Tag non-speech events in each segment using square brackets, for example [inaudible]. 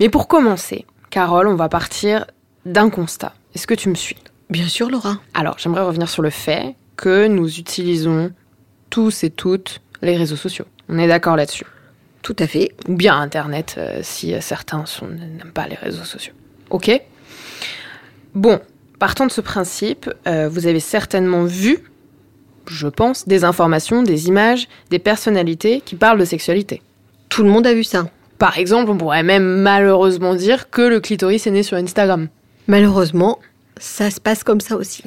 Mais pour commencer, Carole, on va partir d'un constat. Est-ce que tu me suis? Bien sûr, Laura. Alors, j'aimerais revenir sur le fait que nous utilisons tous et toutes les réseaux sociaux. On est d'accord là-dessus? Tout à fait. Ou bien Internet, euh, si certains n'aiment pas les réseaux sociaux. Ok? Bon, partant de ce principe, euh, vous avez certainement vu je pense, des informations, des images, des personnalités qui parlent de sexualité. Tout le monde a vu ça. Par exemple, on pourrait même malheureusement dire que le clitoris est né sur Instagram. Malheureusement, ça se passe comme ça aussi.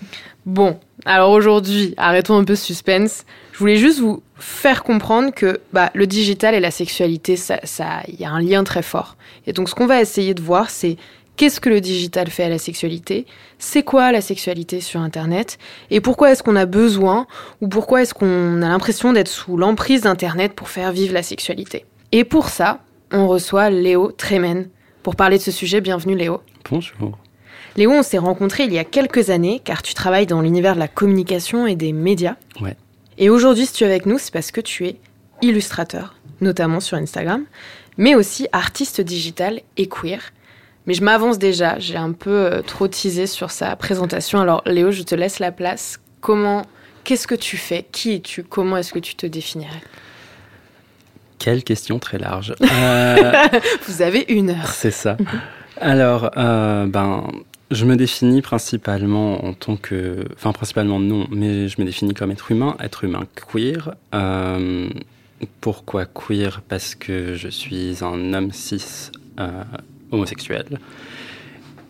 Bon, alors aujourd'hui, arrêtons un peu ce suspense. Je voulais juste vous faire comprendre que bah, le digital et la sexualité, ça, il y a un lien très fort. Et donc, ce qu'on va essayer de voir, c'est qu'est-ce que le digital fait à la sexualité, c'est quoi la sexualité sur Internet, et pourquoi est-ce qu'on a besoin, ou pourquoi est-ce qu'on a l'impression d'être sous l'emprise d'Internet pour faire vivre la sexualité. Et pour ça, on reçoit Léo Tremen pour parler de ce sujet. Bienvenue Léo. Bonjour. Léo, on s'est rencontrés il y a quelques années car tu travailles dans l'univers de la communication et des médias. Ouais. Et aujourd'hui, si tu es avec nous, c'est parce que tu es illustrateur, notamment sur Instagram, mais aussi artiste digital et queer. Mais je m'avance déjà, j'ai un peu euh, trop teasé sur sa présentation. Alors Léo, je te laisse la place. Comment, qu'est-ce que tu fais? Qui es-tu? Comment est-ce que tu te définirais? Quelle question très large. [laughs] Euh, Vous avez une heure. C'est ça. Alors, euh, ben, je me définis principalement en tant que, enfin principalement non, mais je me définis comme être humain, être humain queer. pourquoi queer? Parce que je suis un homme cis homosexuel.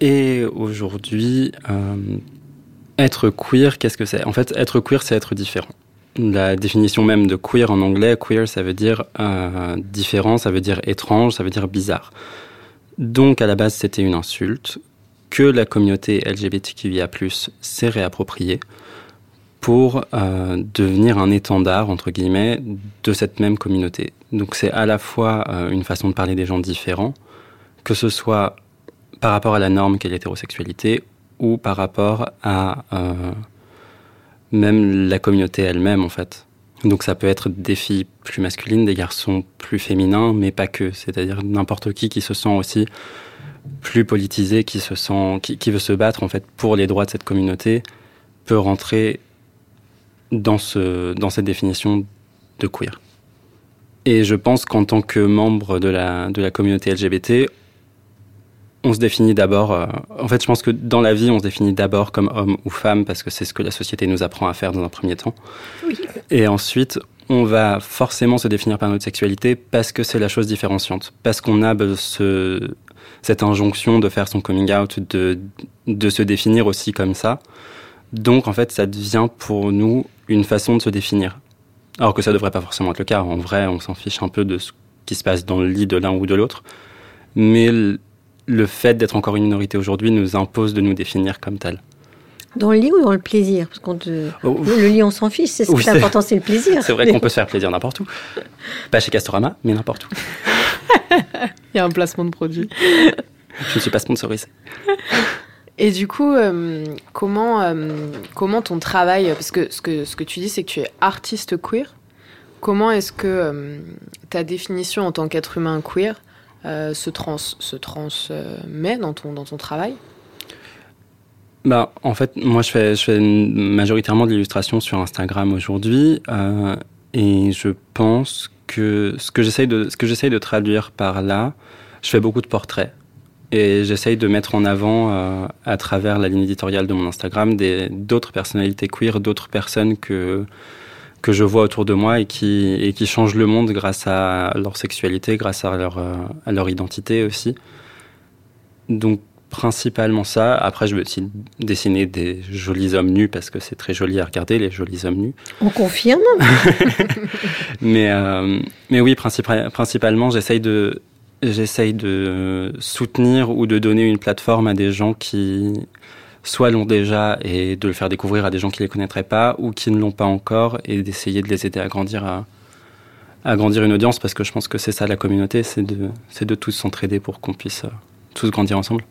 Et aujourd'hui, euh, être queer, qu'est-ce que c'est? En fait, être queer, c'est être différent. La définition même de queer en anglais, queer, ça veut dire euh, différent, ça veut dire étrange, ça veut dire bizarre. Donc, à la base, c'était une insulte que la communauté LGBTQIA+ s'est réappropriée pour euh, devenir un étendard, entre guillemets, de cette même communauté. Donc c'est à la fois une façon de parler des gens différents, que ce soit par rapport à la norme qu'est l'hétérosexualité ou par rapport à euh, même la communauté elle-même en fait. Donc ça peut être des filles plus masculines, des garçons plus féminins, mais pas que. C'est-à-dire n'importe qui qui se sent aussi plus politisé, qui se sent, qui, veut se battre en fait pour les droits de cette communauté, peut rentrer dans ce, dans cette définition de queer. Et je pense qu'en tant que membre de la, de la communauté LGBT, on se définit d'abord. Euh, en fait, je pense que dans la vie, on se définit d'abord comme homme ou femme parce que c'est ce que la société nous apprend à faire dans un premier temps. Et ensuite, on va forcément se définir par notre sexualité parce que c'est la chose différenciante, parce qu'on a ce, cette injonction de faire son coming out, de, de se définir aussi comme ça. Donc, en fait, ça devient pour nous une façon de se définir. Alors que ça devrait pas forcément être le cas. En vrai, on s'en fiche un peu de ce qui se passe dans le lit de l'un ou de l'autre. Mais le fait d'être encore une minorité aujourd'hui nous impose de nous définir comme tel. Dans le lit ou dans le plaisir? Parce qu'on oh, le lit, on s'en fiche. C'est ce qui est important, c'est le plaisir. C'est vrai qu'on [laughs] peut se faire plaisir n'importe où. Pas chez Castorama, mais n'importe où. [laughs] Il y a un placement de produit. Je ne suis pas sponsorisé. [laughs] Et du coup, euh, comment, euh, comment ton travail, parce que ce, que ce que tu dis, c'est que tu es artiste queer. Comment est-ce que euh, ta définition en tant qu'être humain queer euh, se, trans, se transmet dans ton, dans ton travail bah, en fait, moi, je fais, je fais majoritairement de l'illustration sur Instagram aujourd'hui, euh, et je pense que ce que j'essaye de, de traduire par là, je fais beaucoup de portraits, et j'essaye de mettre en avant, euh, à travers la ligne éditoriale de mon Instagram, d'autres personnalités queer, d'autres personnes que que je vois autour de moi et qui, et qui changent le monde grâce à leur sexualité, grâce à leur, euh, à leur identité aussi. Donc principalement ça. Après, je veux aussi dessiner des jolis hommes nus parce que c'est très joli à regarder, les jolis hommes nus. On confirme. [laughs] [laughs] mais, euh, mais oui, principalement, j'essaye de, j'essaye de soutenir ou de donner une plateforme à des gens qui soit l'ont déjà et de le faire découvrir à des gens qui ne les connaîtraient pas ou qui ne l'ont pas encore et d'essayer de les aider à grandir à, une audience parce que je pense que c'est ça la communauté, c'est de, de tous s'entraider pour qu'on puisse euh, tous grandir ensemble.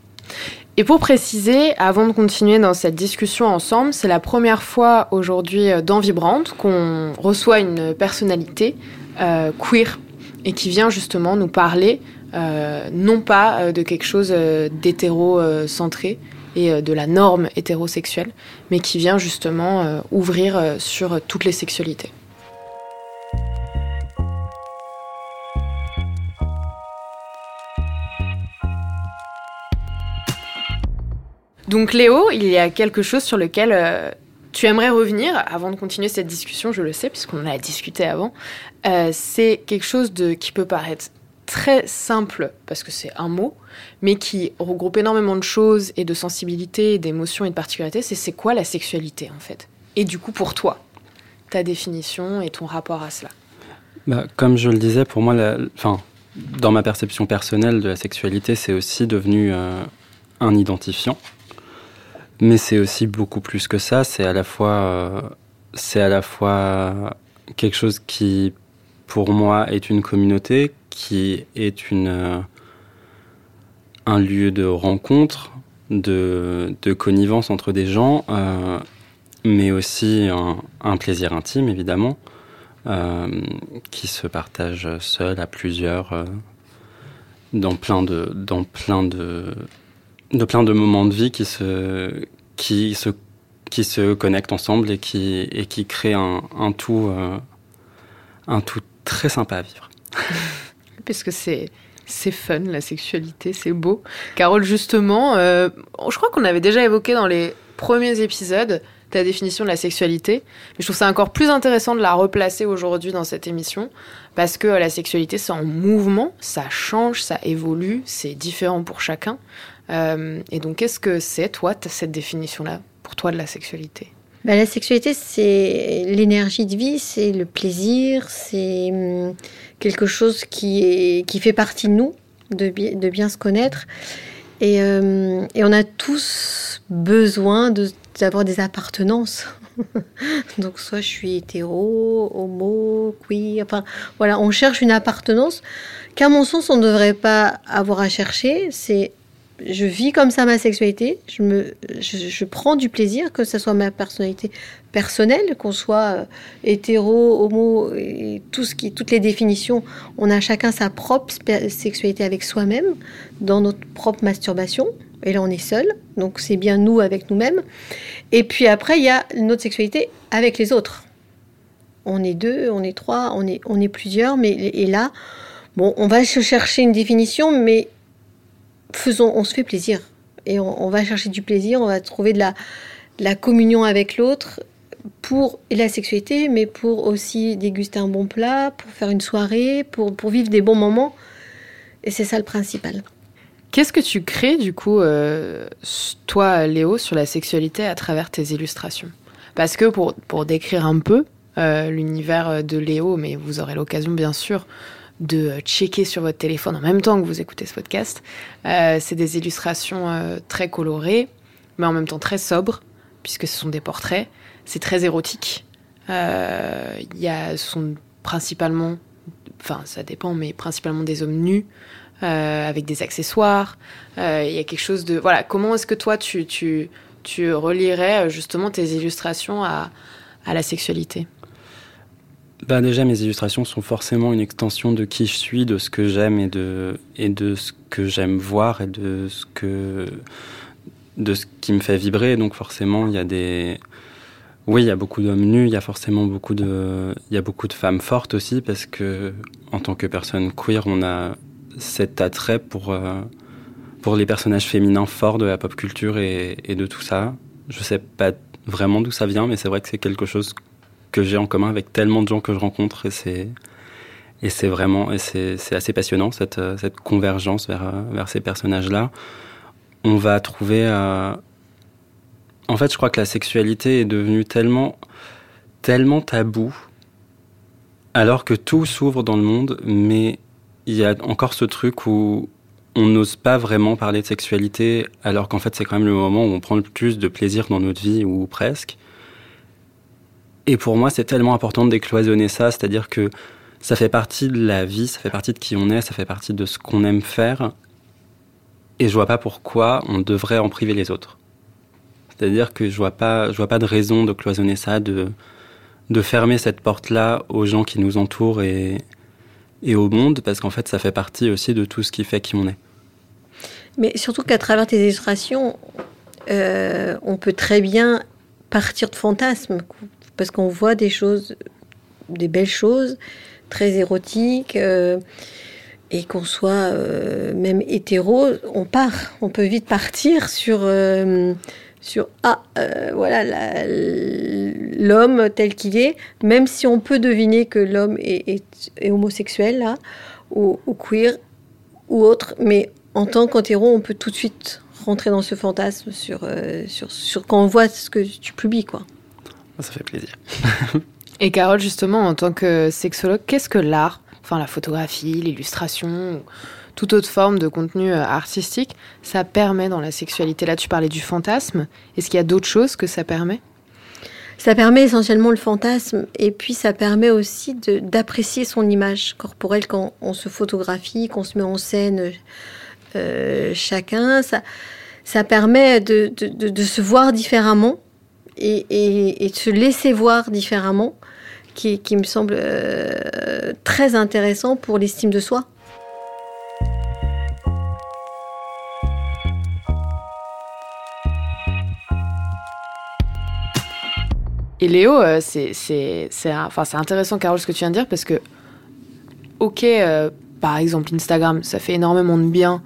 Et pour préciser, avant de continuer dans cette discussion ensemble, c'est la première fois aujourd'hui euh, dans Vibrante qu'on reçoit une personnalité euh, queer et qui vient justement nous parler non pas de quelque chose d'hétéro-centré et de la norme hétérosexuelle, mais qui vient justement ouvrir sur toutes les sexualités. Donc Léo, il y a quelque chose sur lequel euh, tu aimerais revenir avant de continuer cette discussion, je le sais, puisqu'on en a discuté avant. Euh, c'est quelque chose de, qui peut paraître très simple, parce que c'est un mot, mais qui regroupe énormément de choses et de sensibilité, d'émotions et de particularités. C'est c'est quoi la sexualité en fait? Et du coup, pour toi, ta définition et ton rapport à cela? Bah, Comme je le disais, pour moi, la, enfin, dans ma perception personnelle de la sexualité, c'est aussi devenu euh, un identifiant. Mais c'est aussi beaucoup plus que ça. C'est à la fois, euh, c'est à la fois quelque chose qui, pour moi, est une communauté, qui est une euh, un lieu de rencontre, de, de connivence entre des gens, euh, mais aussi un, un, plaisir intime, évidemment, euh, qui se partage seul, à plusieurs, dans plein de, dans plein de, de plein de moments de vie qui se, qui se, qui se connectent ensemble et qui, et qui créent un, un tout, un tout très sympa à vivre. [laughs] Parce que c'est c'est fun la sexualité, c'est beau. Carole, justement, euh, je crois qu'on avait déjà évoqué dans les premiers épisodes ta définition de la sexualité, mais je trouve ça encore plus intéressant de la replacer aujourd'hui dans cette émission parce que la sexualité c'est en mouvement, ça change, ça évolue, c'est différent pour chacun. Euh, et donc, qu'est-ce que c'est, toi, cette définition-là, pour toi, de la sexualité? Bah, La sexualité, c'est l'énergie de vie, c'est le plaisir, c'est hum, quelque chose qui, fait partie de nous, de, bi de bien se connaître. Et, euh, et, on a tous besoin d'avoir de, des appartenances. [laughs] Donc, soit je suis hétéro, homo, queer, enfin, voilà, on cherche une appartenance qu'à mon sens, on ne devrait pas avoir à chercher. C'est je vis comme ça ma sexualité, je, me, je, prends du plaisir, que ce soit ma personnalité personnelle, qu'on soit euh, hétéro, homo, et tout ce qui, toutes les définitions, on a chacun sa propre sexualité avec soi-même, dans notre propre masturbation, et là on est seul, donc c'est bien nous avec nous-mêmes. Et puis après, il y a notre sexualité avec les autres. On est deux, on est trois, on est, on est plusieurs, mais et là, bon, on va se chercher une définition, mais faisons, on se fait plaisir. Et on, va chercher du plaisir, on va trouver de la, la communion avec l'autre pour la sexualité, mais pour aussi déguster un bon plat, pour faire une soirée, pour, pour vivre des bons moments. Et c'est ça le principal. Qu'est-ce que tu crées du coup, euh, toi Léo, sur la sexualité à travers tes illustrations? Parce que pour, pour décrire un peu euh, l'univers de Léo, mais vous aurez l'occasion bien sûr de checker sur votre téléphone en même temps que vous écoutez ce podcast. Euh, c'est des illustrations euh, très colorées, mais en même temps très sobres, puisque ce sont des portraits. C'est très érotique. Euh, y a, ce sont principalement, enfin ça dépend, mais principalement des hommes nus. Euh, avec des accessoires, il y a quelque chose de... Voilà, comment est-ce que toi tu, tu, tu relierais justement tes illustrations à, à la sexualité? Bah déjà, mes illustrations sont forcément une extension de qui je suis, de ce que j'aime et de, et de ce que j'aime voir et de ce, que, de ce qui me fait vibrer. Donc forcément, il y a des... Oui, il y a beaucoup d'hommes nus, il y a forcément beaucoup de, il y a beaucoup de femmes fortes aussi, parce que en tant que personne queer, on a cet attrait pour, euh, pour les personnages féminins forts de la pop culture et, et de tout ça. Je sais pas vraiment d'où ça vient, mais c'est vrai que c'est quelque chose que j'ai en commun avec tellement de gens que je rencontre et c'est et c'est vraiment et c'est assez passionnant cette cette convergence vers vers ces personnages là on va trouver euh... en fait je crois que la sexualité est devenue tellement tellement tabou alors que tout s'ouvre dans le monde mais il y a encore ce truc où on n'ose pas vraiment parler de sexualité, alors qu'en fait c'est quand même le moment où on prend le plus de plaisir dans notre vie, ou presque. Et pour moi, c'est tellement important de décloisonner ça, c'est-à-dire que ça fait partie de la vie, ça fait partie de qui on est, ça fait partie de ce qu'on aime faire. Et je vois pas pourquoi on devrait en priver les autres. C'est-à-dire que je vois pas, je vois pas de raison de cloisonner ça, de, de fermer cette porte-là aux gens qui nous entourent et, et au monde, parce qu'en fait, ça fait partie aussi de tout ce qui fait qui on est. Mais surtout qu'à travers tes illustrations, euh, on peut très bien partir de fantasmes, parce qu'on voit des choses, des belles choses, très érotiques, euh, et qu'on soit euh, même hétéro, on part, on peut vite partir sur sur ah voilà l'homme tel qu'il est, même si on peut deviner que l'homme est, homosexuel là ou, queer ou autre, mais en tant qu'hétéro, on peut tout de suite rentrer dans ce fantasme sur, sur, sur quand on voit ce que tu publies quoi. Ça fait plaisir. [laughs] Et Carole, justement, en tant que sexologue, qu'est-ce que l'art, enfin la photographie, l'illustration, toute autre forme de contenu euh, artistique, ça permet dans la sexualité? Là, tu parlais du fantasme. Est-ce qu'il y a d'autres choses que ça permet? Ça permet essentiellement le fantasme et puis ça permet aussi d'apprécier son image corporelle quand on se photographie, qu'on se met en scène euh, chacun. Ça, ça permet de, de, de, se voir différemment et, de se laisser voir différemment, qui, qui me semble euh, très intéressant pour l'estime de soi. Et Léo, euh, c'est enfin, intéressant, Carole, ce que tu viens de dire, parce que, ok, euh, par exemple, Instagram, ça fait énormément de bien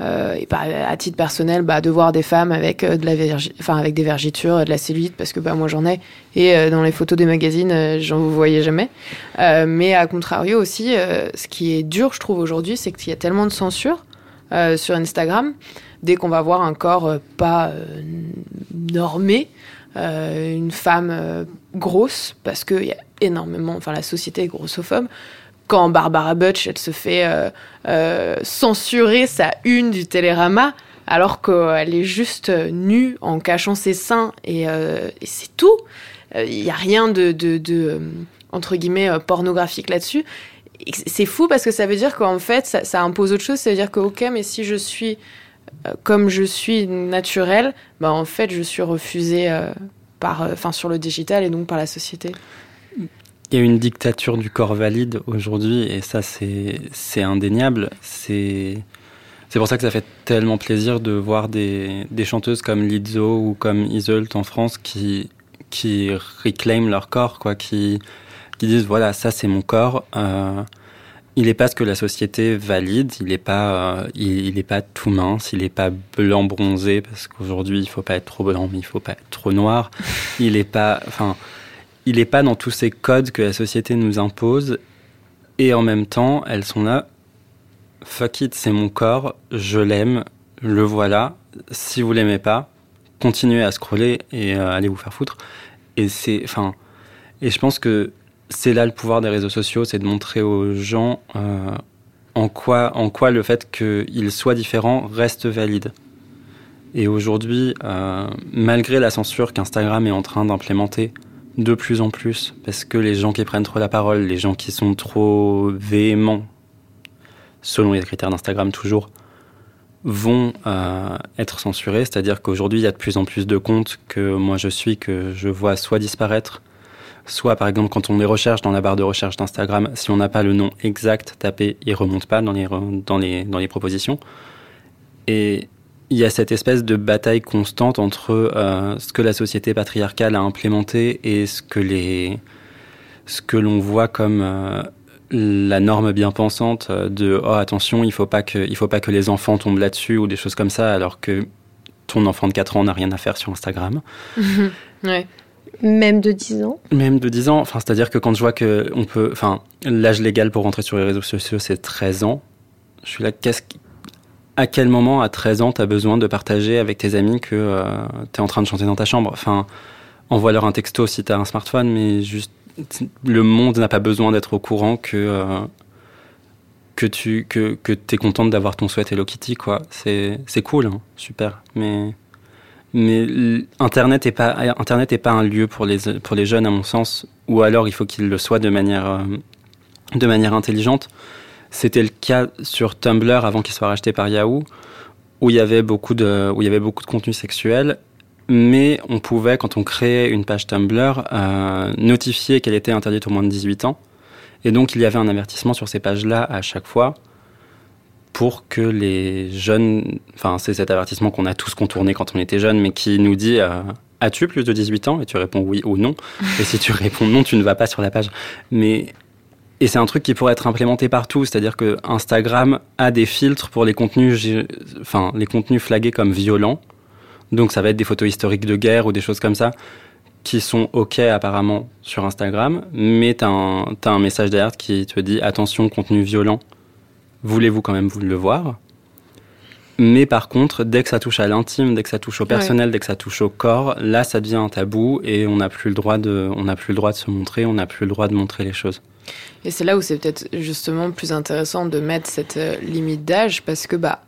euh, et bah, à titre personnel, bah, de voir des femmes avec, euh, de la enfin, avec des vergitures, de la cellulite, parce que bah, moi j'en ai. Et euh, dans les photos des magazines, j'en vous voyais jamais. mais à contrario aussi, ce qui est dur, je trouve, aujourd'hui, c'est qu'il y a tellement de censure sur Instagram. Dès qu'on va voir un corps pas normé, une femme grosse, parce qu'il y a énormément, enfin la société est grossophobe, quand Barbara Butch, elle se fait euh, euh, censurer sa une du Télérama, alors qu'elle est juste nue en cachant ses seins, et, euh, c'est tout. Il n'y a rien de, entre guillemets, pornographique là-dessus. C'est fou parce que ça veut dire qu'en fait, ça, impose autre chose. Ça veut dire que, ok, mais si je suis comme je suis naturelle, bah en fait, je suis refusée par, enfin, sur le digital et donc par la société. Il y a une dictature du corps valide aujourd'hui, et ça, c'est indéniable. C'est pour ça que ça fait tellement plaisir de voir des, des chanteuses comme Lizzo ou comme Iseult en France qui, qui réclament leur corps, quoi, qui, qui disent voilà, ça c'est mon corps. Euh, il n'est pas ce que la société valide, il n'est pas, euh, il, il pas tout mince, il n'est pas blanc bronzé, parce qu'aujourd'hui il faut pas être trop blanc, mais il faut pas être trop noir. [laughs] Il n'est pas. Enfin il n'est pas dans tous ces codes que la société nous impose. Et en même temps, elles sont là. Fuck it, c'est mon corps, je l'aime, le voilà. Si vous l'aimez pas, continuez à scroller et euh, allez vous faire foutre. Et c'est, enfin, et je pense que c'est là le pouvoir des réseaux sociaux, c'est de montrer aux gens euh, en quoi, en quoi le fait qu'ils soient différents reste valide. Et aujourd'hui, euh, malgré la censure qu'Instagram est en train d'implémenter, de plus en plus, parce que les gens qui prennent trop la parole, les gens qui sont trop véhéments, selon les critères d'Instagram toujours, vont euh, être censurés. C'est-à-dire qu'aujourd'hui, il y a de plus en plus de comptes que moi je suis, que je vois soit disparaître, soit par exemple quand on les recherche dans la barre de recherche d'Instagram, si on n'a pas le nom exact tapé, il remonte pas dans les, dans les, dans les propositions. Et il y a cette espèce de bataille constante entre euh, ce que la société patriarcale a implémenté et ce que les ce que l'on voit comme euh, la norme bien pensante de oh attention il faut pas que il faut pas que les enfants tombent là-dessus ou des choses comme ça alors que ton enfant de 4 ans n'a rien à faire sur Instagram. [laughs] ouais. Même de 10 ans Même de 10 ans. Enfin, c'est-à-dire que quand je vois que on peut. Enfin, l'âge légal pour rentrer sur les réseaux sociaux, c'est 13 ans. Je suis là, qu'est-ce à quel moment, à 13 ans, tu as besoin de partager avec tes amis que euh, tu es en train de chanter dans ta chambre? Enfin, envoie-leur un texto si tu as un smartphone, mais juste le monde n'a pas besoin d'être au courant que, euh, que tu que, que es contente d'avoir ton sweat Hello Kitty, quoi. C'est cool, hein, super. Mais, mais Internet n'est pas, Internet est pas un lieu pour les, pour les jeunes, à mon sens, ou alors il faut qu'il le soit de manière, euh, de manière intelligente. C'était le cas sur Tumblr avant qu'il soit racheté par Yahoo, où il y avait beaucoup de, où il y avait beaucoup de contenu sexuel mais on pouvait, quand on créait une page Tumblr, euh, notifier qu'elle était interdite au moins de 18 ans. Et donc, il y avait un avertissement sur ces pages-là à chaque fois pour que les jeunes, enfin, c'est cet avertissement qu'on a tous contourné quand on était jeune, mais qui nous dit euh, As-tu plus de 18 ans? Et tu réponds oui ou non. et si tu [laughs] réponds non, tu ne vas pas sur la page. Mais et c'est un truc qui pourrait être implémenté partout, c'est-à-dire que Instagram a des filtres pour les contenus, enfin les contenus flagués comme violents. Donc ça va être des photos historiques de guerre ou des choses comme ça qui sont OK apparemment sur Instagram, mais tu as, un message d'alerte qui te dit attention, contenu violent, voulez-vous quand même vous le voir? Mais par contre, dès que ça touche à l'intime, dès que ça touche au personnel, dès que ça touche au corps, là, ça devient un tabou et on n'a plus le droit de, on n'a plus le droit de se montrer, on n'a plus le droit de montrer les choses. Et c'est là où c'est peut-être justement plus intéressant de mettre cette euh, limite d'âge parce que bah,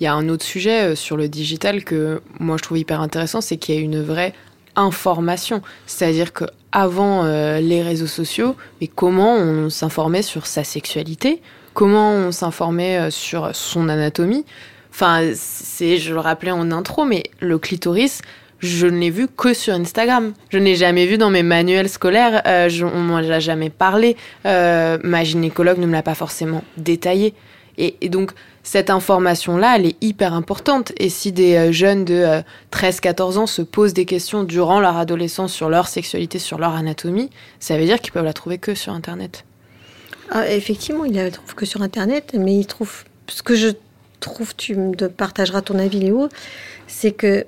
il y a un autre sujet euh, sur le digital que moi je trouve hyper intéressant, c'est qu'il y a une vraie information. C'est-à-dire que avant euh, les réseaux sociaux, mais comment on s'informait sur sa sexualité, comment on s'informait sur son anatomie? Enfin, c'est, je le rappelais en intro, mais le clitoris, je ne l'ai vu que sur Instagram. Je n'ai jamais vu dans mes manuels scolaires. je, on m'en a jamais parlé. ma gynécologue ne me l'a pas forcément détaillé. et donc, cette information-là, elle est hyper importante. Et si des euh, jeunes de 13-14 euh, ans se posent des questions durant leur adolescence sur leur sexualité, sur leur anatomie, ça veut dire qu'ils peuvent la trouver que sur Internet. Ah, effectivement, ils la trouvent que sur Internet, mais ils trouvent. Ce que je trouve, tu me partageras ton avis, Léo, c'est que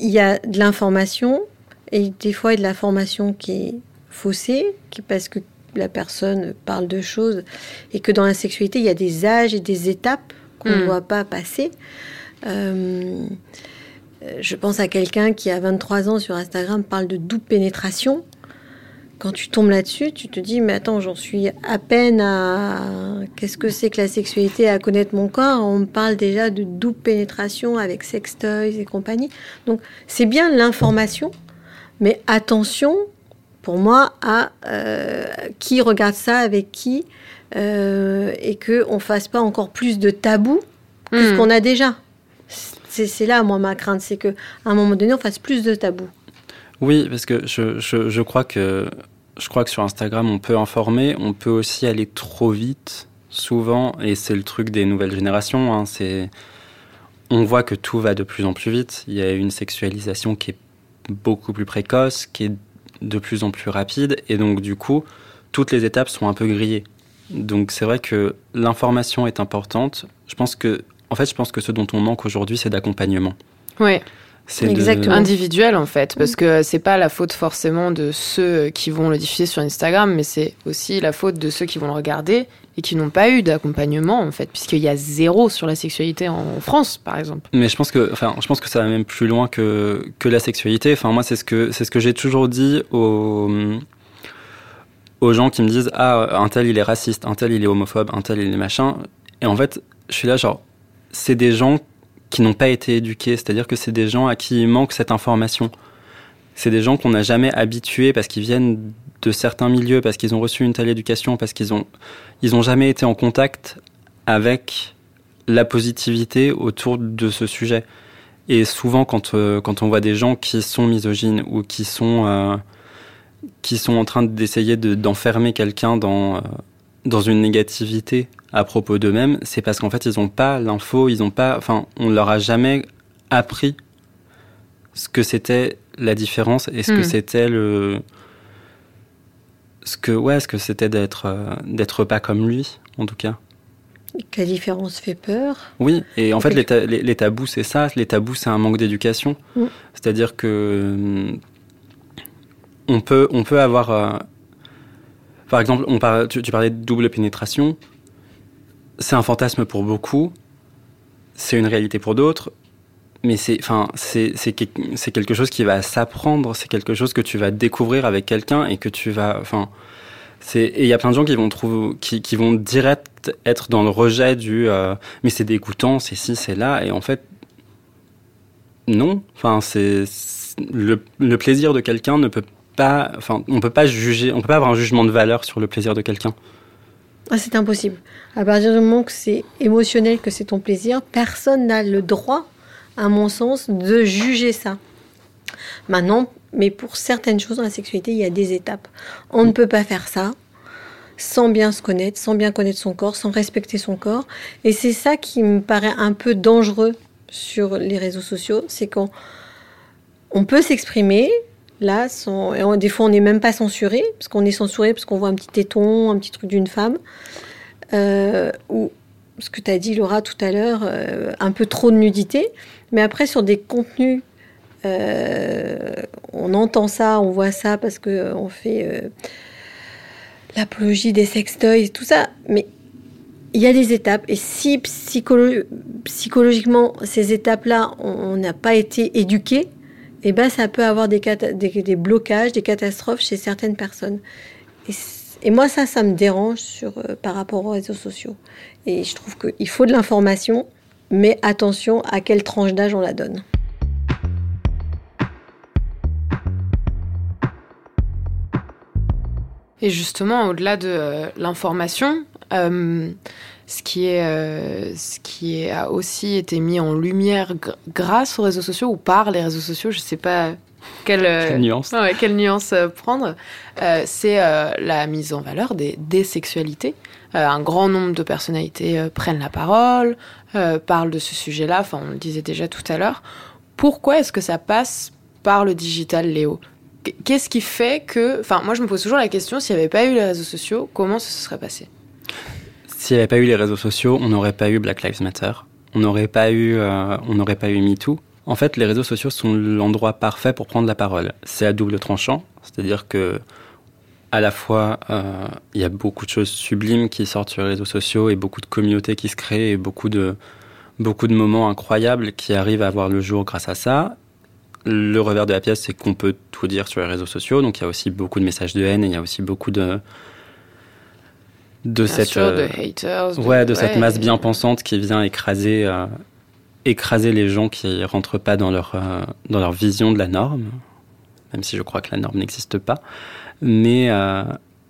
il y a de l'information et des fois il y a de l'information qui est faussée, qui parce que la personne parle de choses et que dans la sexualité, il y a des âges et des étapes qu'on ne hmm. doit pas passer. Euh, je pense à quelqu'un qui a 23 ans sur Instagram parle de double pénétration. Quand tu tombes là-dessus, tu te dis, mais attends, j'en suis à peine à... Qu'est-ce que c'est que la sexualité, à connaître mon corps On me parle déjà de double pénétration avec sextoys et compagnie. Donc c'est bien l'information, mais attention pour moi, à euh, qui regarde ça avec qui euh, et qu'on ne fasse pas encore plus de tabous que ce hmm. qu'on a déjà. C'est là, moi, ma crainte, c'est qu'à un moment donné, on fasse plus de tabous. Oui, parce que je, je, crois que je crois que sur Instagram, on peut informer, on peut aussi aller trop vite, souvent, et c'est le truc des nouvelles générations. Hein, c'est on voit que tout va de plus en plus vite. Il y a une sexualisation qui est beaucoup plus précoce, qui est de plus en plus rapide et donc du coup, toutes les étapes sont un peu grillées. Donc c'est vrai que l'information est importante. Je pense que, en fait, je pense que ce dont on manque aujourd'hui, c'est d'accompagnement. Oui. C'est Exactement. individuel en fait, parce que c'est pas la faute forcément de ceux qui vont le diffuser sur Instagram, mais c'est aussi la faute de ceux qui vont le regarder et qui n'ont pas eu d'accompagnement en fait, puisqu'il y a zéro sur la sexualité en France, par exemple. Mais je pense que, enfin, je pense que ça va même plus loin que que la sexualité. Enfin, moi, c'est ce que c'est ce que j'ai toujours dit aux aux gens qui me disent ah un tel il est raciste, un tel il est homophobe, un tel il est machin. Et en fait, je suis là genre c'est des gens qui n'ont pas été éduqués, c'est-à-dire que c'est des gens à qui il manque cette information. C'est des gens qu'on n'a jamais habitués parce qu'ils viennent de certains milieux, parce qu'ils ont reçu une telle éducation, parce qu'ils ont, ils ont jamais été en contact avec la positivité autour de ce sujet. Et souvent, quand, euh, quand on voit des gens qui sont misogynes ou qui sont, euh, qui sont en train d'essayer d'enfermer quelqu'un dans, euh, dans une négativité à propos d'eux-mêmes, c'est parce qu'en fait, ils n'ont pas l'info, ils ont pas, enfin, on leur a jamais appris ce que c'était la différence et ce que hmm. c'était le, ce que ouais, ce que c'était d'être euh, d'être pas comme lui, en tout cas. Que la différence fait peur. Oui, et en fait, les, tabous, c'est ça. Les tabous, c'est un manque d'éducation. Hmm. C'est-à-dire que hmm, on peut, on peut avoir. Euh, par exemple, on tu, tu, parlais de double pénétration. C'est un fantasme pour beaucoup. C'est une réalité pour d'autres mais c'est enfin c'est c'est quelque chose qui va s'apprendre c'est quelque chose que tu vas découvrir avec quelqu'un et que tu vas enfin Et il y a plein de gens qui vont, trouver, qui, qui, vont direct être dans le rejet du euh, mais c'est dégoûtant, c'est ci, c'est là. Et en fait, non. Enfin, c'est le, le, plaisir de quelqu'un ne peut on peut pas juger, on peut pas avoir un jugement de valeur sur le plaisir de quelqu'un. Ah, c'est impossible. À partir du moment que c'est émotionnel, que c'est ton plaisir, personne n'a le droit, à mon sens, de juger ça. Maintenant, mais pour certaines choses dans la sexualité, il y a des étapes. On ne peut pas faire ça sans bien se connaître, sans bien connaître son corps, sans respecter son corps. Et c'est ça qui me paraît un peu dangereux sur les réseaux sociaux, c'est qu'on on peut s'exprimer, là, et des fois on n'est même pas censuré, parce qu'on est censuré parce qu'on voit un petit téton, un petit truc d'une femme, euh, ou ce que tu as dit Laura tout à l'heure, euh, un peu trop de nudité, mais après sur des contenus euh, on entend ça, on voit ça parce qu'on fait l'apologie des sextoys, tout ça. Mais il y a des étapes. Et si psychologiquement, ces étapes-là, on n'a pas été éduqué, eh ben, ça peut avoir des, blocages, des catastrophes chez certaines personnes. Et, moi, ça, ça me dérange sur, par rapport aux réseaux sociaux. Et je trouve qu'il faut de l'information, mais attention à quelle tranche d'âge on la donne. Et justement, au-delà de euh, l'information, euh, ce qui est, euh, ce qui est, a aussi été mis en lumière grâce aux réseaux sociaux ou par les réseaux sociaux, je ne sais pas quelle, quelle nuance, quelle nuance prendre, c'est la mise en valeur des, des sexualités. un grand nombre de personnalités prennent la parole, parlent de ce sujet-là, enfin on le disait déjà tout à l'heure. Pourquoi est-ce que ça passe par le digital, Léo? Qu'est-ce qui fait que. Enfin, moi, je me pose toujours la question s'il n'y avait pas eu les réseaux sociaux, comment ça se serait passé? S'il n'y avait pas eu les réseaux sociaux, on n'aurait pas eu Black Lives Matter. On n'aurait pas eu, euh, on n'aurait pas eu MeToo. En fait, les réseaux sociaux sont l'endroit parfait pour prendre la parole. C'est à double tranchant, c'est-à-dire que à la fois, euh, il y a beaucoup de choses sublimes qui sortent sur les réseaux sociaux et beaucoup de communautés qui se créent et beaucoup de, beaucoup de moments incroyables qui arrivent à voir le jour grâce à ça. Le revers de la pièce, c'est qu'on peut tout dire sur les réseaux sociaux. Donc il y a aussi beaucoup de messages de haine et il y a aussi beaucoup de de cette euh, haters, ouais de cette masse bien pensante qui vient écraser euh, écraser les gens qui rentrent pas dans leur euh, dans leur vision de la norme, même si je crois que la norme n'existe pas. Mais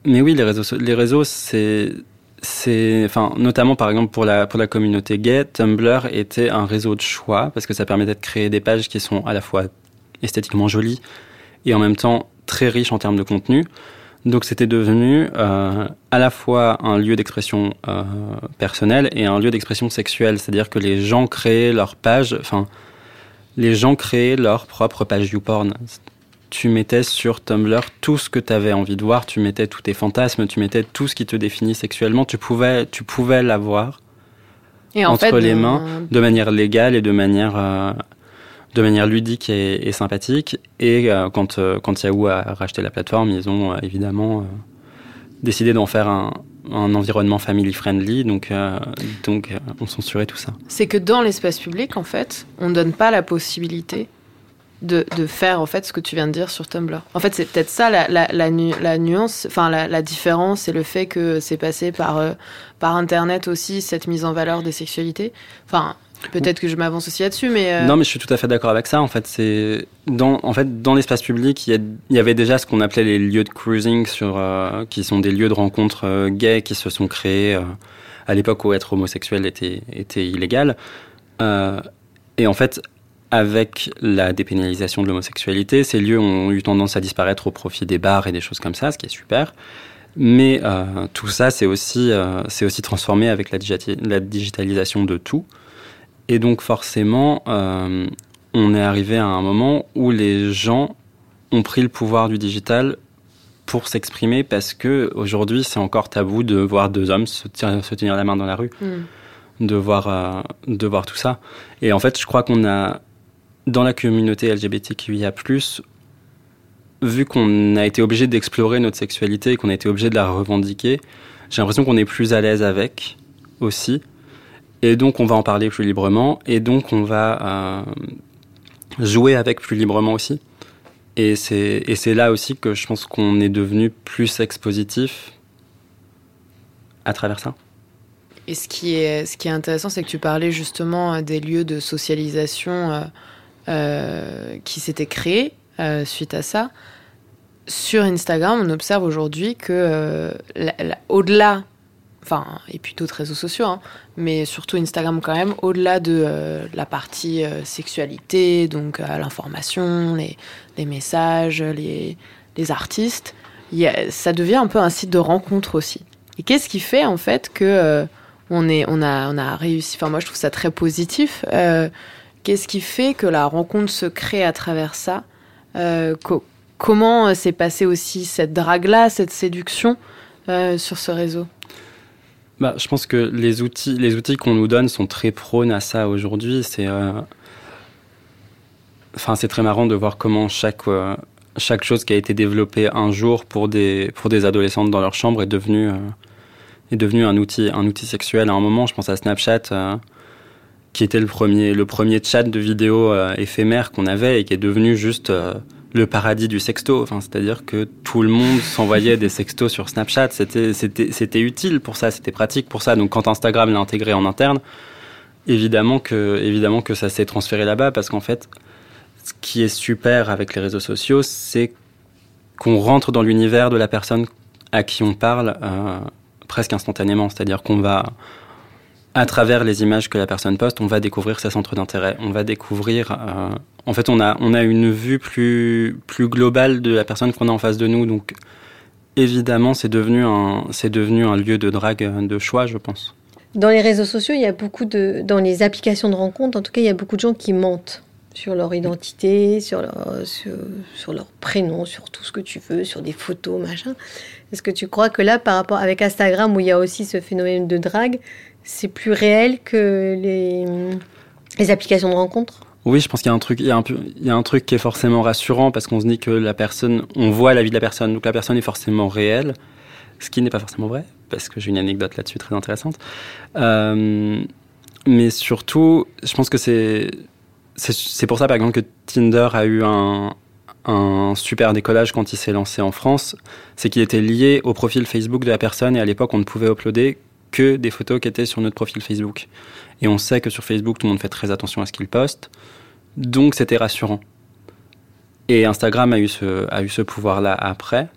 mais oui, les réseaux les réseaux c'est c'est, enfin, notamment par exemple pour la, pour la communauté gay, Tumblr était un réseau de choix parce que ça permettait de créer des pages qui sont à la fois esthétiquement jolie et en même temps très riche en termes de contenu. Donc c'était devenu euh, à la fois un lieu d'expression euh, personnelle et un lieu d'expression sexuelle. C'est-à-dire que les gens créaient leur page, enfin, les gens créaient leur propre page YouPorn. Tu mettais sur Tumblr tout ce que tu avais envie de voir, tu mettais tous tes fantasmes, tu mettais tout ce qui te définit sexuellement, tu pouvais, tu pouvais l'avoir entre les mains de manière légale et de manière euh, de manière ludique et, sympathique. Et euh, quand, euh, quand Yahoo a racheté la plateforme, ils ont euh, évidemment décidé d'en faire un, environnement family friendly, donc, donc on censurait tout ça. C'est que dans l'espace public, en fait, on ne donne pas la possibilité de, de, faire en fait ce que tu viens de dire sur Tumblr. En fait, c'est peut-être ça la, la, nuance, enfin la, différence, c'est le fait que c'est passé par, par Internet aussi, cette mise en valeur des sexualités. Enfin, Peut-être que je m'avance aussi là-dessus, mais... Euh, non, mais je suis tout à fait d'accord avec ça. En fait, c'est dans, en fait, dans l'espace public, il y, avait déjà ce qu'on appelait les lieux de cruising, euh, qui sont des lieux de rencontre euh, gays qui se sont créés à l'époque où être homosexuel était, était illégal. et en fait, avec la dépénalisation de l'homosexualité, ces lieux ont eu tendance à disparaître au profit des bars et des choses comme ça, ce qui est super. Mais tout ça, c'est aussi, c'est aussi transformé avec la digitalisation de tout. Et donc forcément, euh, on est arrivé à un moment où les gens ont pris le pouvoir du digital pour s'exprimer parce que aujourd'hui c'est encore tabou de voir deux hommes se, tenir la main dans la rue, mm. de voir euh, de voir tout ça. Et en fait, je crois qu'on a dans la communauté LGBTQIA+, vu qu'on a été obligé d'explorer notre sexualité et qu'on a été obligé de la revendiquer, j'ai l'impression qu'on est plus à l'aise avec aussi. Et donc, on va en parler plus librement. Et donc, on va euh, jouer avec plus librement aussi. Et c'est là aussi que je pense qu'on est devenu plus expositif à travers ça. Et ce qui est, ce qui est intéressant, c'est que tu parlais justement des lieux de socialisation qui s'étaient créés suite à ça. Sur Instagram, on observe aujourd'hui que au-delà enfin, et puis d'autres réseaux sociaux, hein, mais surtout Instagram quand même, au-delà de euh, la partie euh, sexualité, donc euh, l'information, les, messages, les, artistes, ça devient un peu un site de rencontre aussi. Et qu'est-ce qui fait en fait que on, est, on, a, on a réussi, enfin moi je trouve ça très positif, qu'est-ce qui fait que la rencontre se crée à travers ça co Comment s'est passée aussi cette drague-là, cette séduction sur ce réseau? Bah, je pense que les outils, les outils qu'on nous donne sont très prônes à ça aujourd'hui. C'est, euh, très marrant de voir comment chaque euh, chaque chose qui a été développée un jour pour des pour des adolescentes dans leur chambre est devenue euh, est devenue un outil un outil sexuel. À un moment, je pense à Snapchat, qui était le premier le premier chat de vidéo éphémère qu'on avait et qui est devenu juste le paradis du sexto. Enfin, c'est-à-dire que tout le monde s'envoyait des sextos sur Snapchat. C'était, c'était, c'était utile pour ça, c'était pratique pour ça. Donc, quand Instagram l'a intégré en interne, évidemment que, évidemment que ça s'est transféré là-bas parce qu'en fait, ce qui est super avec les réseaux sociaux, c'est qu'on rentre dans l'univers de la personne à qui on parle euh, presque instantanément. C'est-à-dire qu'on va, à travers les images que la personne poste, on va découvrir ses centres d'intérêt. On va découvrir. Euh, en fait, on a, on a une vue plus, plus globale de la personne qu'on a en face de nous. Donc, évidemment, c'est devenu, un, devenu un lieu de drague de choix, je pense. Dans les réseaux sociaux, il y a beaucoup de. Dans les applications de rencontres, en tout cas, il y a beaucoup de gens qui mentent sur leur identité, sur leur, sur, sur, leur prénom, sur tout ce que tu veux, sur des photos, machin. Est-ce que tu crois que là, par rapport avec Instagram, où il y a aussi ce phénomène de drague, c'est plus réel que les, applications de rencontres? Oui, je pense qu'il y a un truc, il y a un truc qui est forcément rassurant parce qu'on se dit que la personne, on voit la vie de la personne, donc la personne est forcément réelle, ce qui n'est pas forcément vrai parce que j'ai une anecdote là-dessus très intéressante. Euh, mais surtout, je pense que c'est c'est pour ça par exemple que Tinder a eu un, un super décollage quand il s'est lancé en France, c'est qu'il était lié au profil Facebook de la personne et à l'époque on ne pouvait uploader que des photos qui étaient sur notre profil Facebook. Et on sait que sur Facebook, tout le monde fait très attention à ce qu'il poste. Donc c'était rassurant. Et Instagram a eu ce, a eu ce pouvoir-là après.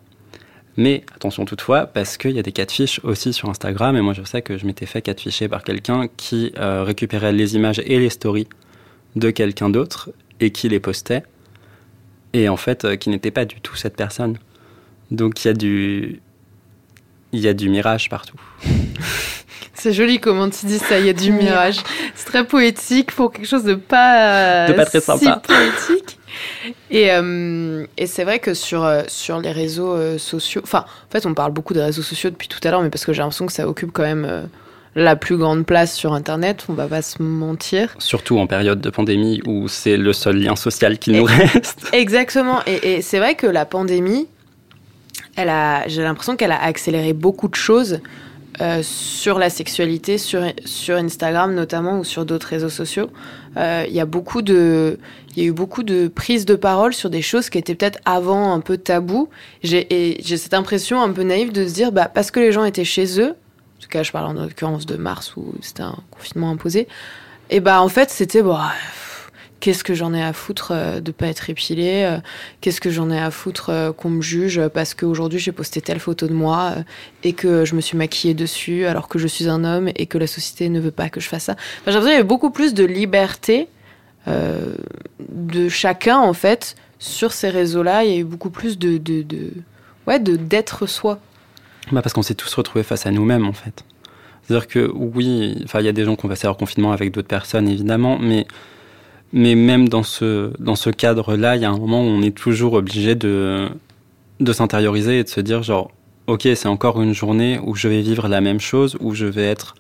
Mais attention toutefois, parce qu'il y a des fiches aussi sur Instagram. Et moi, je sais que je m'étais fait ficher par quelqu'un qui euh, récupérait les images et les stories de quelqu'un d'autre et qui les postait. Et en fait, euh, qui n'était pas du tout cette personne. Donc il y a du, il y a du mirage partout. [laughs] C'est joli comment tu dis ça, il y a du [laughs] mirage. C'est très poétique pour quelque chose de pas, de pas très sympa. si poétique. Et, euh, et c'est vrai que sur, euh, sur les réseaux euh, sociaux, enfin, en fait, on parle beaucoup des réseaux sociaux depuis tout à l'heure, mais parce que j'ai l'impression que ça occupe quand même la plus grande place sur Internet, on va pas se mentir. Surtout en période de pandémie où c'est le seul lien social qui nous reste. Exactement, et, et c'est vrai que la pandémie, elle a, j'ai l'impression qu'elle a accéléré beaucoup de choses. Euh, sur la sexualité, sur, sur Instagram notamment ou sur d'autres réseaux sociaux. Euh, il y a y a eu beaucoup de prises de parole sur des choses qui étaient peut-être avant un peu tabou. J'ai, j'ai cette impression un peu naïve de se dire, bah, parce que les gens étaient chez eux, en tout cas je parle en l'occurrence de mars où c'était un confinement imposé, et bah en fait c'était, bah, qu'est-ce que j'en ai à foutre euh, de pas être épilée euh, Qu'est-ce que j'en ai à foutre euh, qu'on me juge parce qu'aujourd'hui j'ai posté telle photo de moi et que je me suis maquillée dessus alors que je suis un homme et que la société ne veut pas que je fasse ça. Enfin, j'ai l'impression qu'il y avait beaucoup plus de liberté de chacun en fait sur ces réseaux-là. Il y a eu beaucoup plus de, ouais, de d'être soi. Bah parce qu'on s'est tous retrouvés face à nous-mêmes en fait. C'est-à-dire que oui, enfin il y a des gens qui ont passé leur confinement avec d'autres personnes évidemment, mais mais même dans ce, dans ce cadre-là, il y a un moment où on est toujours obligé de, de s'intérioriser et de se dire genre, ok, c'est encore une journée où je vais vivre la même chose, où je vais être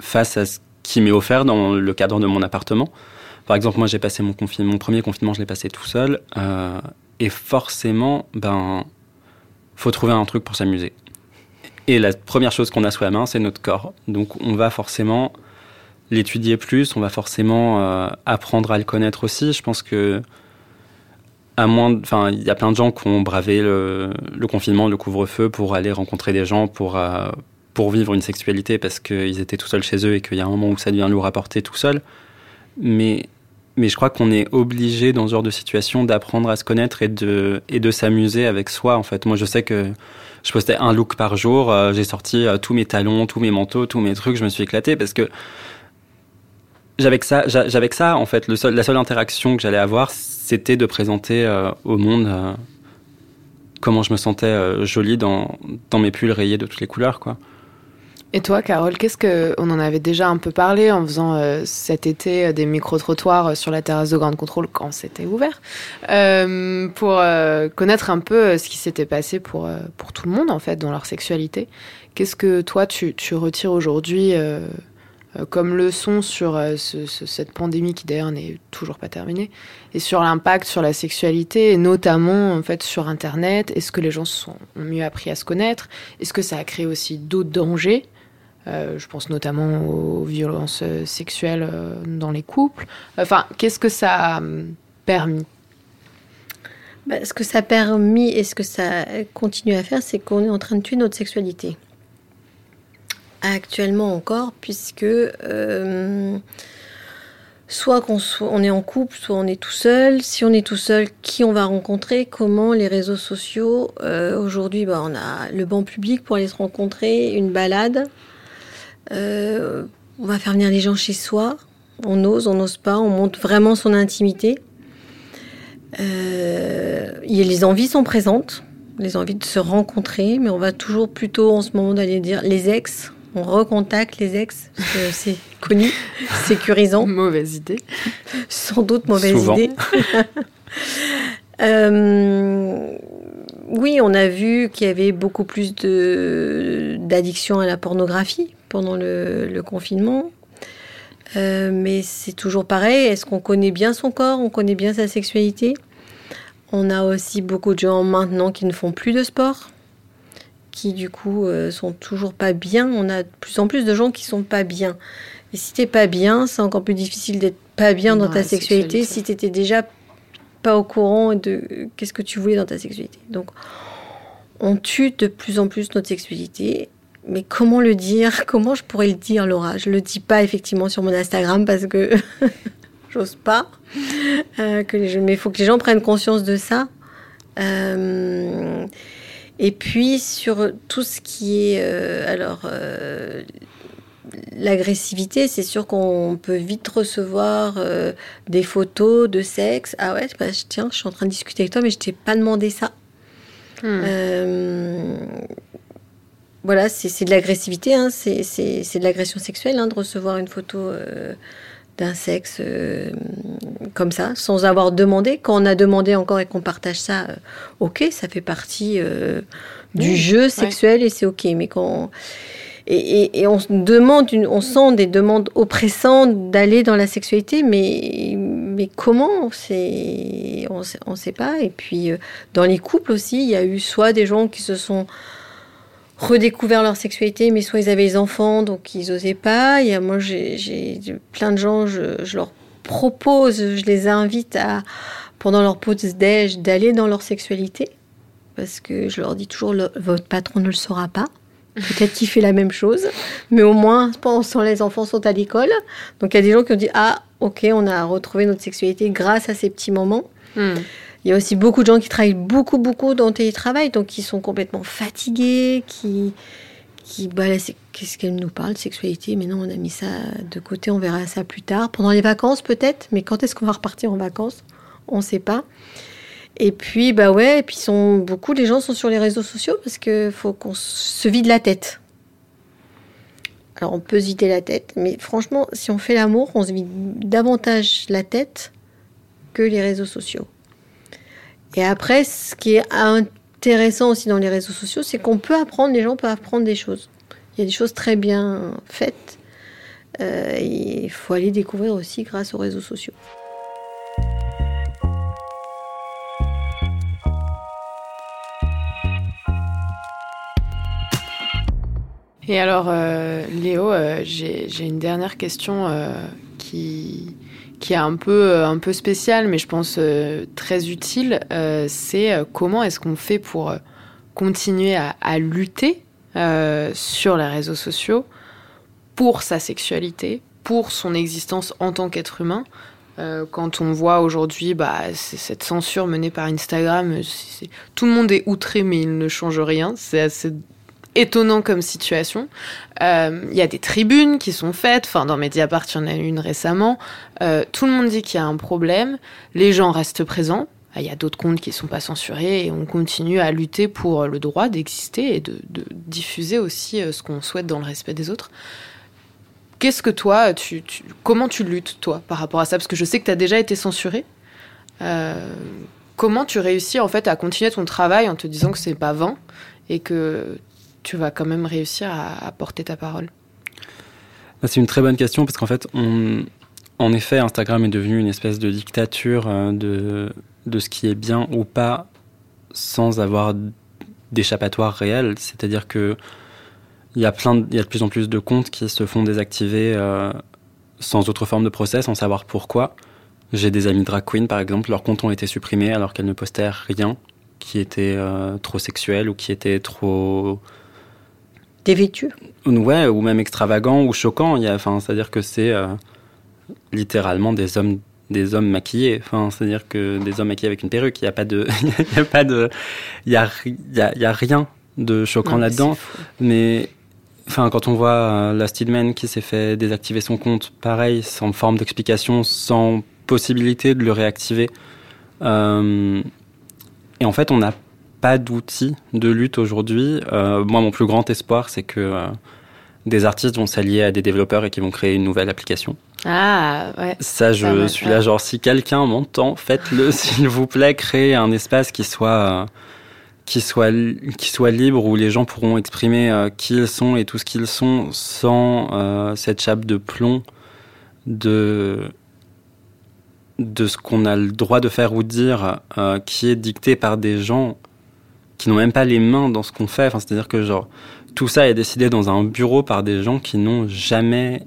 face à ce qui m'est offert dans le cadre de mon appartement. Par exemple, moi j'ai passé mon, mon premier confinement, je l'ai passé tout seul. Euh, et forcément, ben, faut trouver un truc pour s'amuser. Et la première chose qu'on a sous la main, c'est notre corps. Donc on va forcément l'étudier plus, on va forcément euh, apprendre à le connaître aussi. Je pense que à moins, enfin, il y a plein de gens qui ont bravé le, confinement, le couvre-feu pour aller rencontrer des gens, pour euh, pour vivre une sexualité parce qu'ils étaient tout seuls chez eux et qu'il y a un moment où ça devient lourd à porter tout seul. Mais, mais je crois qu'on est obligé dans ce genre de situation d'apprendre à se connaître et de, et de s'amuser avec soi. En fait, moi, je sais que je postais un look par jour. euh, J'ai sorti tous mes talons, tous mes manteaux, tous mes trucs. Je me suis éclaté parce que j'avais que ça. j'a- J'avais ça. En fait, la seule interaction que j'allais avoir, c'était de présenter euh, au monde euh, comment je me sentais euh, jolie dans, mes pulls rayés de toutes les couleurs, quoi. Et toi, Carole, qu'est-ce que on en avait déjà un peu parlé en faisant cet été des micro-trottoirs euh, sur la terrasse de Grande Contrôle quand c'était ouvert, pour connaître un peu ce qui s'était passé pour, pour tout le monde en fait dans leur sexualité. Qu'est-ce que toi tu, tu retires aujourd'hui comme leçon sur euh, ce- ce- cette pandémie qui d'ailleurs n'est toujours pas terminée et sur l'impact sur la sexualité et notamment en fait sur Internet Est-ce que les gens sont, ont mieux appris à se connaître? Est-ce que ça a créé aussi d'autres dangers? Euh, je pense notamment aux violences euh, sexuelles euh, dans les couples. Enfin, qu'est-ce que ça a permis? Bah, ce que ça a permis et ce que ça continue à faire, c'est qu'on est en train de tuer notre sexualité. Actuellement encore, puisque euh, soit qu'on on est en couple, soit on est tout seul. Si on est tout seul, qui on va rencontrer? Comment les réseaux sociaux euh, Aujourd'hui, bah, on a le banc public pour aller se rencontrer, une balade. Euh, on va faire venir les gens chez soi. On ose, on n'ose pas. On montre vraiment son intimité. A- les envies sont présentes, les envies de se rencontrer, mais on va toujours plutôt en ce moment d'aller dire les ex. On recontacte les ex, c'est connu, [laughs] sécurisant. Mauvaise idée. Sans doute mauvaise Souvent. idée. [laughs] Euh, oui, on a vu qu'il y avait beaucoup plus de d'addiction à la pornographie pendant le, le confinement. Euh, mais c'est toujours pareil. Est-ce qu'on connaît bien son corps? On connaît bien sa sexualité? On a aussi beaucoup de gens maintenant qui ne font plus de sport, qui du coup euh, sont toujours pas bien. On a de plus en plus de gens qui sont pas bien. Et si t'es pas bien, c'est encore plus difficile d'être pas bien dans, Dans ta sexualité, sexualité. si t'étais déjà pas au courant de euh, qu'est-ce que tu voulais dans ta sexualité. Donc, on tue de plus en plus notre sexualité. Mais comment le dire? [laughs] Comment je pourrais le dire, Laura? Je le dis pas effectivement sur mon Instagram parce que [laughs] j'ose pas. Euh, que les mais il faut que les gens prennent conscience de ça. Euh, et puis sur tout ce qui est euh, alors euh, l'agressivité, c'est sûr qu'on peut vite recevoir euh, des photos de sexe. Ah ouais, bah, tiens, je suis en train de discuter avec toi, mais je t'ai pas demandé ça. Hmm. Euh, voilà, c'est de l'agressivité, hein, c'est de l'agression sexuelle hein, de recevoir une photo euh, d'un sexe euh, comme ça, sans avoir demandé. Quand on a demandé encore et qu'on partage ça, euh, ok, ça fait partie euh, du Oui, jeu sexuel et c'est ok. Mais quand et, et- et on demande, une- on sent des demandes oppressantes d'aller dans la sexualité, mais mais comment C'est on on sait pas. Et puis dans les couples aussi, il y a eu soit des gens qui se sont redécouvert leur sexualité, mais soit ils avaient les enfants, donc ils osaient pas. A, moi, j'ai plein de gens, je, je leur propose, je les invite à, pendant leur pause déj, d'aller dans leur sexualité. Parce que je leur dis toujours, votre patron ne le saura pas. Peut-être qu'il fait la même chose, mais au moins, pendant les enfants sont à l'école. Donc il y a des gens qui ont dit, ah, ok, on a retrouvé notre sexualité grâce à ces petits moments. Hmm. Il y a aussi beaucoup de gens qui travaillent beaucoup, beaucoup dans le télétravail, donc qui sont complètement fatigués, qui, qui bah qu'est-ce qu'elle nous parle, sexualité? Mais non, on a mis ça de côté, on verra ça plus tard. Pendant les vacances, peut-être, mais quand est-ce qu'on va repartir en vacances? On ne sait pas. Et puis, bah ouais, et puis sont, beaucoup les gens sont sur les réseaux sociaux parce qu'il faut qu'on se vide la tête. Alors, on peut se vider la tête, mais franchement, si on fait l'amour, on se vide davantage la tête que les réseaux sociaux. Et après, ce qui est intéressant aussi dans les réseaux sociaux, c'est qu'on peut apprendre, les gens peuvent apprendre des choses. Il y a des choses très bien faites. Euh, il faut aller découvrir aussi grâce aux réseaux sociaux. Et alors, euh, Léo, euh, j'ai une dernière question qui, qui est un peu, euh, un peu spéciale, mais je pense euh, très utile. Euh, C'est comment est-ce qu'on fait pour continuer à, à lutter sur les réseaux sociaux pour sa sexualité, pour son existence en tant qu'être humain? Quand on voit aujourd'hui bah, cette censure menée par Instagram, tout le monde est outré mais il ne change rien. C'est assez étonnant comme situation. Euh, il y a des tribunes qui sont faites, enfin dans Mediapart il y en a une récemment. Euh, tout le monde dit qu'il y a un problème, les gens restent présents. Il y a d'autres comptes qui ne sont pas censurés et on continue à lutter pour le droit d'exister et de, diffuser aussi ce qu'on souhaite dans le respect des autres. Qu'est-ce que toi, tu, comment tu luttes, toi, par rapport à ça? Parce que je sais que tu as déjà été censuré. Euh, comment tu réussis, en fait, à continuer ton travail en te disant que c'est pas vain et que tu vas quand même réussir à, porter ta parole bah, C'est une très bonne question parce qu'en fait, en effet, Instagram est devenu une espèce de dictature euh, de, de ce qui est bien ou pas sans avoir d'échappatoire réel. C'est-à-dire que il y a plein, il y a de plus en plus de comptes qui se font désactiver euh, sans autre forme de process, sans savoir pourquoi. J'ai des amis drag queen, par exemple, leurs comptes ont été supprimés alors qu'elles ne postaient rien qui était euh, trop sexuel ou qui était trop dévêtu. Ouais, ou même extravagant ou choquant. Il y a, enfin, c'est-à-dire que c'est euh, littéralement des hommes des hommes maquillés. Enfin, c'est-à-dire que des hommes maquillés avec une perruque. Il n'y a pas de, [laughs] il y a pas de, il y a, y a rien de choquant là-dedans. Mais Enfin, quand on voit euh, la Steedman qui s'est fait désactiver son compte, pareil, sans forme d'explication, sans possibilité de le réactiver. Euh, et en fait, on n'a pas d'outils de lutte aujourd'hui. Euh, moi, mon plus grand espoir, c'est que des artistes vont s'allier à des développeurs et qui vont créer une nouvelle application. Ah, ouais. Ça, je suis là, genre, si quelqu'un m'entend, faites-le, [laughs] s'il vous plaît, créez un espace qui soit qui soit, qui soit libre, où les gens pourront exprimer euh, qui ils sont et tout ce qu'ils sont sans euh, cette chape de plomb de, de ce qu'on a le droit de faire ou dire, euh, qui est dicté par des gens qui n'ont même pas les mains dans ce qu'on fait. Enfin, C'est-à-dire que genre, tout ça est décidé dans un bureau par des gens qui n'ont jamais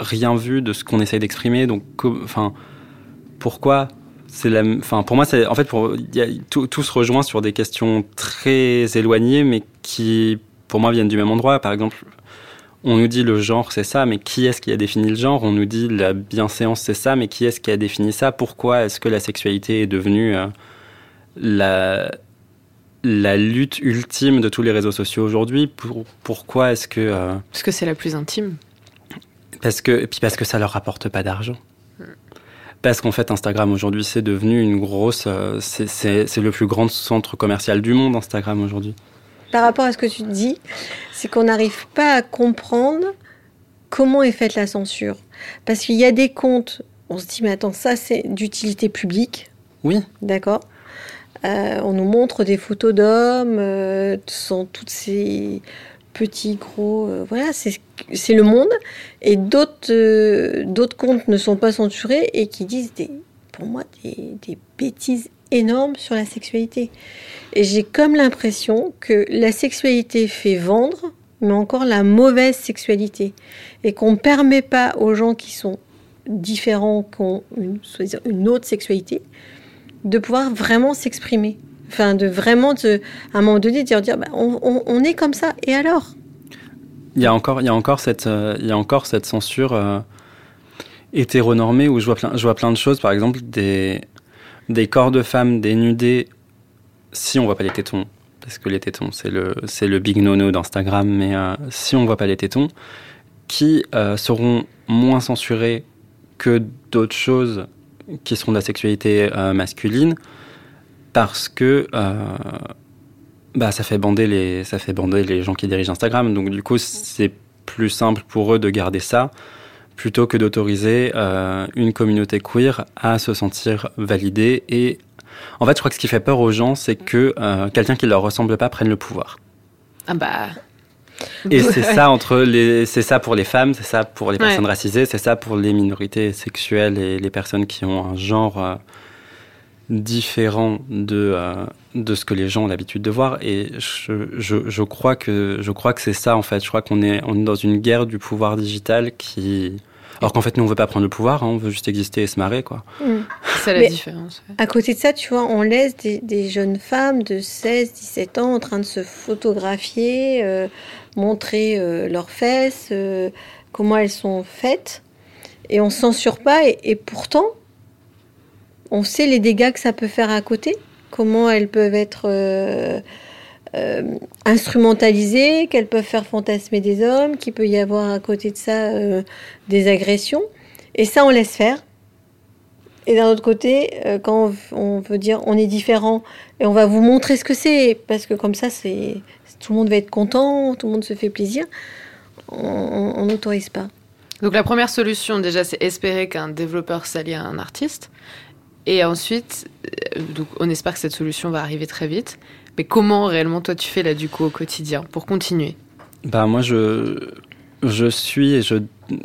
rien vu de ce qu'on essaye d'exprimer. Donc, enfin, pourquoi c'est la, enfin pour moi c'est en fait pour y tout, se rejoint sur des questions très éloignées mais qui pour moi viennent du même endroit. Par exemple, on nous dit le genre c'est ça, mais qui est-ce qui a défini le genre? On nous dit la bienséance c'est ça, mais qui est-ce qui a défini ça? Pourquoi est-ce que la sexualité est devenue euh, la la lutte ultime de tous les réseaux sociaux aujourd'hui pour, Pourquoi est-ce que euh, parce que c'est la plus intime. Parce que et puis parce que ça leur rapporte pas d'argent. Parce qu'en fait, Instagram aujourd'hui, c'est devenu une grosse. Euh, c'est le plus grand centre commercial du monde, Instagram aujourd'hui. Par rapport à ce que tu dis, c'est qu'on n'arrive pas à comprendre comment est faite la censure. Parce qu'il y a des comptes, on se dit, mais attends, ça c'est d'utilité publique. Oui. D'accord. Euh, on nous montre des photos d'hommes euh, sans toutes ces petits, gros, euh, voilà, c'est le monde. Et d'autres euh, d'autres comptes ne sont pas censurés et qui disent, des, pour moi, des, bêtises énormes sur la sexualité. Et j'ai comme l'impression que la sexualité fait vendre, mais encore la mauvaise sexualité. Et qu'on ne permet pas aux gens qui sont différents, qui ont une autre sexualité, de pouvoir vraiment s'exprimer. Enfin, de vraiment, à un moment donné, dire, dire bah, on, est comme ça, et alors? Il y, a encore, il, y a encore cette, euh, il y a encore cette censure euh, hétéronormée où je vois, plein, je vois plein de choses, par exemple des, des corps de femmes dénudés si on voit pas les tétons, parce que les tétons, c'est le, le big no-no d'Instagram, mais euh, si on voit pas les tétons, qui seront moins censurés que d'autres choses qui seront de la sexualité masculine, parce que euh, bah, ça, fait bander les, ça fait bander les gens qui dirigent Instagram. Donc du coup, c'est plus simple pour eux de garder ça plutôt que d'autoriser euh, une communauté queer à se sentir validée. Et en fait, je crois que ce qui fait peur aux gens, c'est que euh, quelqu'un qui leur ressemble pas prenne le pouvoir. Ah bah. Et c'est ça entre les, c'est ça pour les femmes, c'est ça pour les personnes racisées, c'est ça pour les minorités sexuelles et les personnes qui ont un genre différent de, euh, de ce que les gens ont l'habitude de voir. Et je, je, je crois que, je crois que c'est ça, en fait. Je crois qu'on est, on est dans une guerre du pouvoir digital qui... Alors qu'en fait, nous, on veut pas prendre le pouvoir, hein, on veut juste exister et se marrer, quoi. Mm. ça la différence. À côté de ça, tu vois, on laisse des, jeunes femmes de 16, 17 ans en train de se photographier, euh, montrer euh, leurs fesses, euh, comment elles sont faites. Et on ne censure pas. Et, pourtant, on sait les dégâts que ça peut faire à côté. Comment elles peuvent être instrumentalisées, qu'elles peuvent faire fantasmer des hommes, qu'il peut y avoir à côté de ça des agressions. Et ça, on laisse faire. Et d'un autre côté, euh, quand on veut dire on est différent et on va vous montrer ce que c'est, parce que comme ça, c'est tout le monde va être content, tout le monde se fait plaisir, on n'autorise pas. Donc la première solution, déjà, c'est espérer qu'un développeur s'allie à un artiste. Et ensuite, euh, donc on espère que cette solution va arriver très vite. Mais comment réellement toi tu fais là du coup au quotidien pour continuer? Bah moi je je suis et je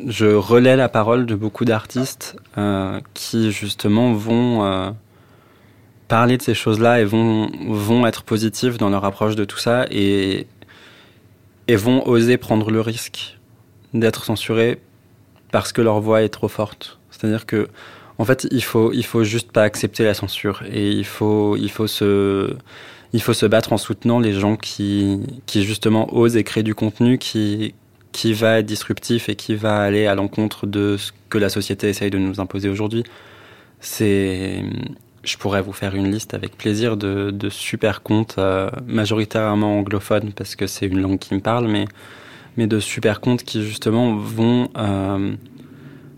je relais la parole de beaucoup d'artistes euh, qui justement vont euh, parler de ces choses-là et vont, vont être positifs dans leur approche de tout ça et, et vont oser prendre le risque d'être censurés parce que leur voix est trop forte. C'est-à-dire que en fait, il faut, il faut juste pas accepter la censure et il faut, il faut se, il faut se battre en soutenant les gens qui, qui justement osent et créent du contenu qui, qui va être disruptif et qui va aller à l'encontre de ce que la société essaye de nous imposer aujourd'hui. C'est, je pourrais vous faire une liste avec plaisir de, super comptes, euh, majoritairement anglophones parce que c'est une langue qui me parle, mais, mais de super comptes qui justement vont euh,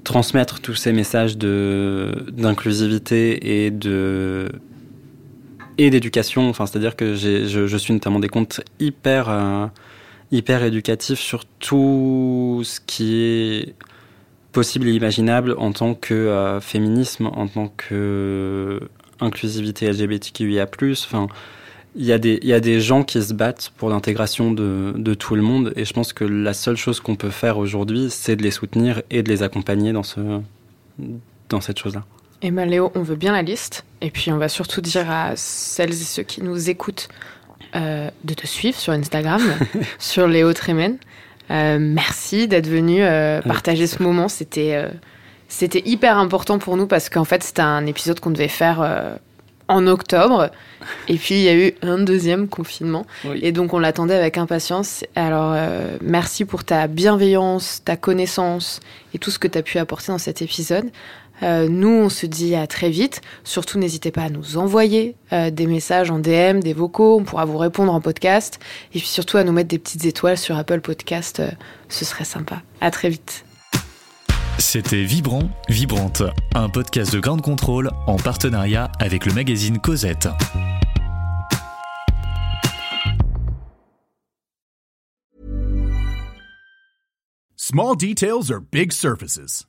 transmettre tous ces messages de, d'inclusivité et de et d'éducation. Enfin, c'est-à-dire que je, suis notamment des comptes hyper euh, hyper éducatif sur tout ce qui est possible et imaginable en tant que euh, féminisme, en tant que inclusivité LGBTQIA+. Enfin, il y, a des, il y a des gens qui se battent pour l'intégration de, de, tout le monde et je pense que la seule chose qu'on peut faire aujourd'hui, c'est de les soutenir et de les accompagner dans, ce, dans cette chose-là. Et ben Léo, on veut bien la liste. Et puis on va surtout dire à celles et ceux qui nous écoutent euh, de te suivre sur Instagram, [laughs] sur Léo Tremen. Euh, merci d'être venu euh, partager ce moment. C'était c'était hyper important pour nous parce qu'en fait, c'était un épisode qu'on devait faire en octobre. Et puis, il y a eu un deuxième confinement. Et donc, on l'attendait avec impatience. Alors, merci pour ta bienveillance, ta connaissance et tout ce que tu as pu apporter dans cet épisode. Euh, nous, on se dit à très vite. Surtout, n'hésitez pas à nous envoyer euh, des messages en DM, des vocaux. On pourra vous répondre en podcast. Et puis surtout, à nous mettre des petites étoiles sur Apple Podcast. Euh, ce serait sympa. À très vite. C'était Vibrant, Vibrante, un podcast de Grande Contrôle en partenariat avec le magazine Cosette. Small details are big surfaces.